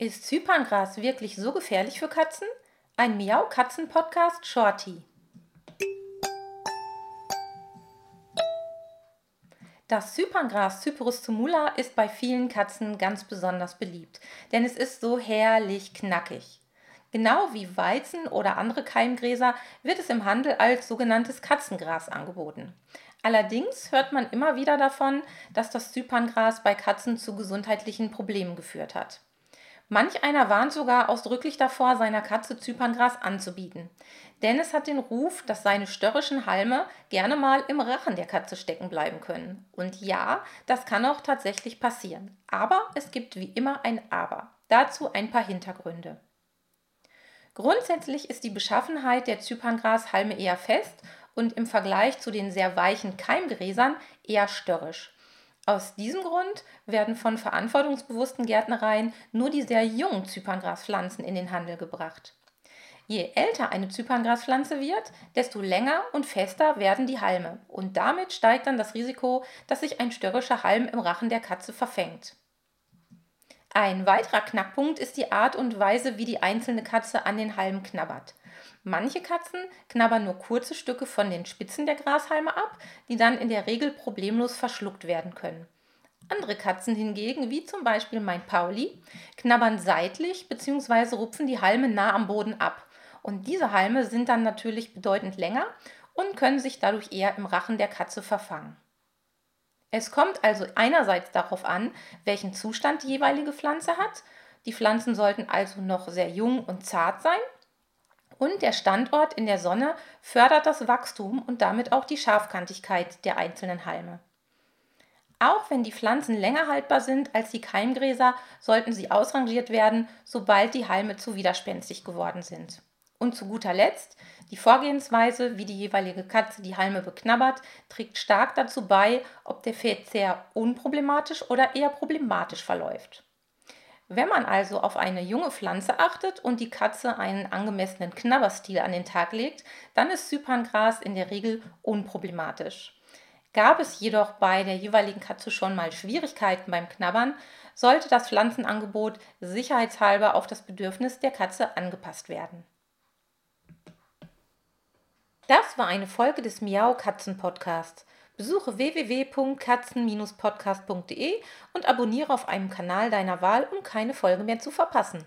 Ist Zyperngras wirklich so gefährlich für Katzen? Ein Miau-Katzen-Podcast Shorty. Das Zyperngras Cyperus tumula ist bei vielen Katzen ganz besonders beliebt, denn es ist so herrlich knackig. Genau wie Weizen oder andere Keimgräser wird es im Handel als sogenanntes Katzengras angeboten. Allerdings hört man immer wieder davon, dass das Zyperngras bei Katzen zu gesundheitlichen Problemen geführt hat. Manch einer warnt sogar ausdrücklich davor, seiner Katze Zyperngras anzubieten. Denn es hat den Ruf, dass seine störrischen Halme gerne mal im Rachen der Katze stecken bleiben können. Und ja, das kann auch tatsächlich passieren. Aber es gibt wie immer ein Aber. Dazu ein paar Hintergründe. Grundsätzlich ist die Beschaffenheit der Zyperngrashalme eher fest und im Vergleich zu den sehr weichen Keimgräsern eher störrisch. Aus diesem Grund werden von verantwortungsbewussten Gärtnereien nur die sehr jungen Zyperngraspflanzen in den Handel gebracht. Je älter eine Zyperngraspflanze wird, desto länger und fester werden die Halme und damit steigt dann das Risiko, dass sich ein störrischer Halm im Rachen der Katze verfängt. Ein weiterer Knackpunkt ist die Art und Weise, wie die einzelne Katze an den Halmen knabbert. Manche Katzen knabbern nur kurze Stücke von den Spitzen der Grashalme ab, die dann in der Regel problemlos verschluckt werden können. Andere Katzen hingegen, wie zum Beispiel mein Pauli, knabbern seitlich bzw. rupfen die Halme nah am Boden ab. Und diese Halme sind dann natürlich bedeutend länger und können sich dadurch eher im Rachen der Katze verfangen. Es kommt also einerseits darauf an, welchen Zustand die jeweilige Pflanze hat. Die Pflanzen sollten also noch sehr jung und zart sein und der Standort in der Sonne fördert das Wachstum und damit auch die Scharfkantigkeit der einzelnen Halme. Auch wenn die Pflanzen länger haltbar sind als die Keimgräser, sollten sie ausrangiert werden, sobald die Halme zu widerspenstig geworden sind. Und zu guter Letzt, die Vorgehensweise, wie die jeweilige Katze die Halme beknabbert, trägt stark dazu bei, ob der Verzehr unproblematisch oder eher problematisch verläuft. Wenn man also auf eine junge Pflanze achtet und die Katze einen angemessenen Knabberstil an den Tag legt, dann ist Zyperngras in der Regel unproblematisch. Gab es jedoch bei der jeweiligen Katze schon mal Schwierigkeiten beim Knabbern, sollte das Pflanzenangebot sicherheitshalber auf das Bedürfnis der Katze angepasst werden. Das war eine Folge des Miau Katzen Podcasts. Besuche www.katzen-podcast.de und abonniere auf einem Kanal deiner Wahl, um keine Folge mehr zu verpassen.